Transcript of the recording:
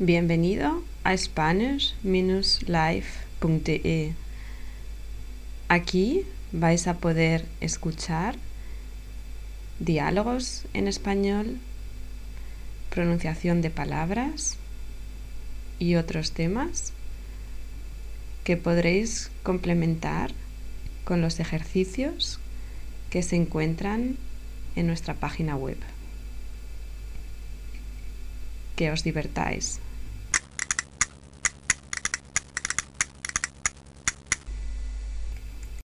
Bienvenido a spanish-life.de. Aquí vais a poder escuchar diálogos en español, pronunciación de palabras y otros temas que podréis complementar con los ejercicios que se encuentran en nuestra página web. Que os divertáis.